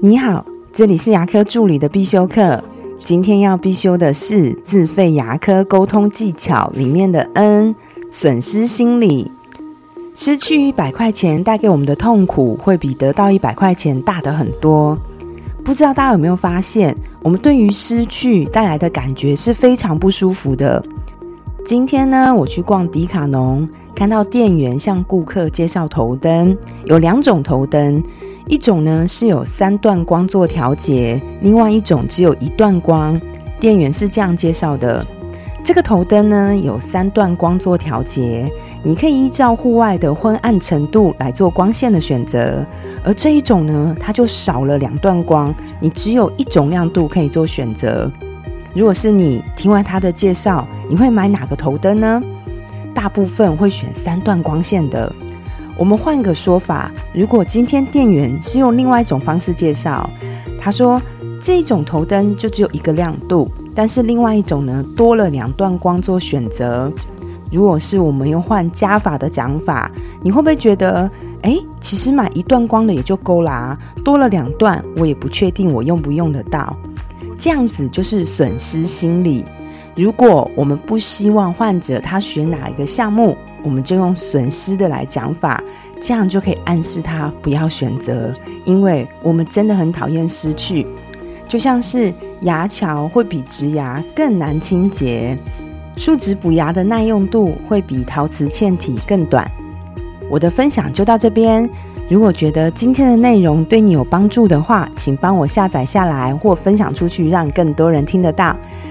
你好，这里是牙科助理的必修课。今天要必修的是自费牙科沟通技巧里面的 N 损失心理。失去一百块钱带给我们的痛苦，会比得到一百块钱大得很多。不知道大家有没有发现，我们对于失去带来的感觉是非常不舒服的。今天呢，我去逛迪卡侬，看到店员向顾客介绍头灯，有两种头灯，一种呢是有三段光做调节，另外一种只有一段光。店员是这样介绍的：这个头灯呢有三段光做调节，你可以依照户外的昏暗程度来做光线的选择；而这一种呢，它就少了两段光，你只有一种亮度可以做选择。如果是你听完他的介绍，你会买哪个头灯呢？大部分会选三段光线的。我们换个说法，如果今天店员是用另外一种方式介绍，他说这种头灯就只有一个亮度，但是另外一种呢多了两段光做选择。如果是我们用换加法的讲法，你会不会觉得，哎，其实买一段光的也就够啦，多了两段我也不确定我用不用得到。这样子就是损失心理。如果我们不希望患者他选哪一个项目，我们就用损失的来讲法，这样就可以暗示他不要选择，因为我们真的很讨厌失去。就像是牙桥会比植牙更难清洁，树脂补牙的耐用度会比陶瓷嵌体更短。我的分享就到这边。如果觉得今天的内容对你有帮助的话，请帮我下载下来或分享出去，让更多人听得到。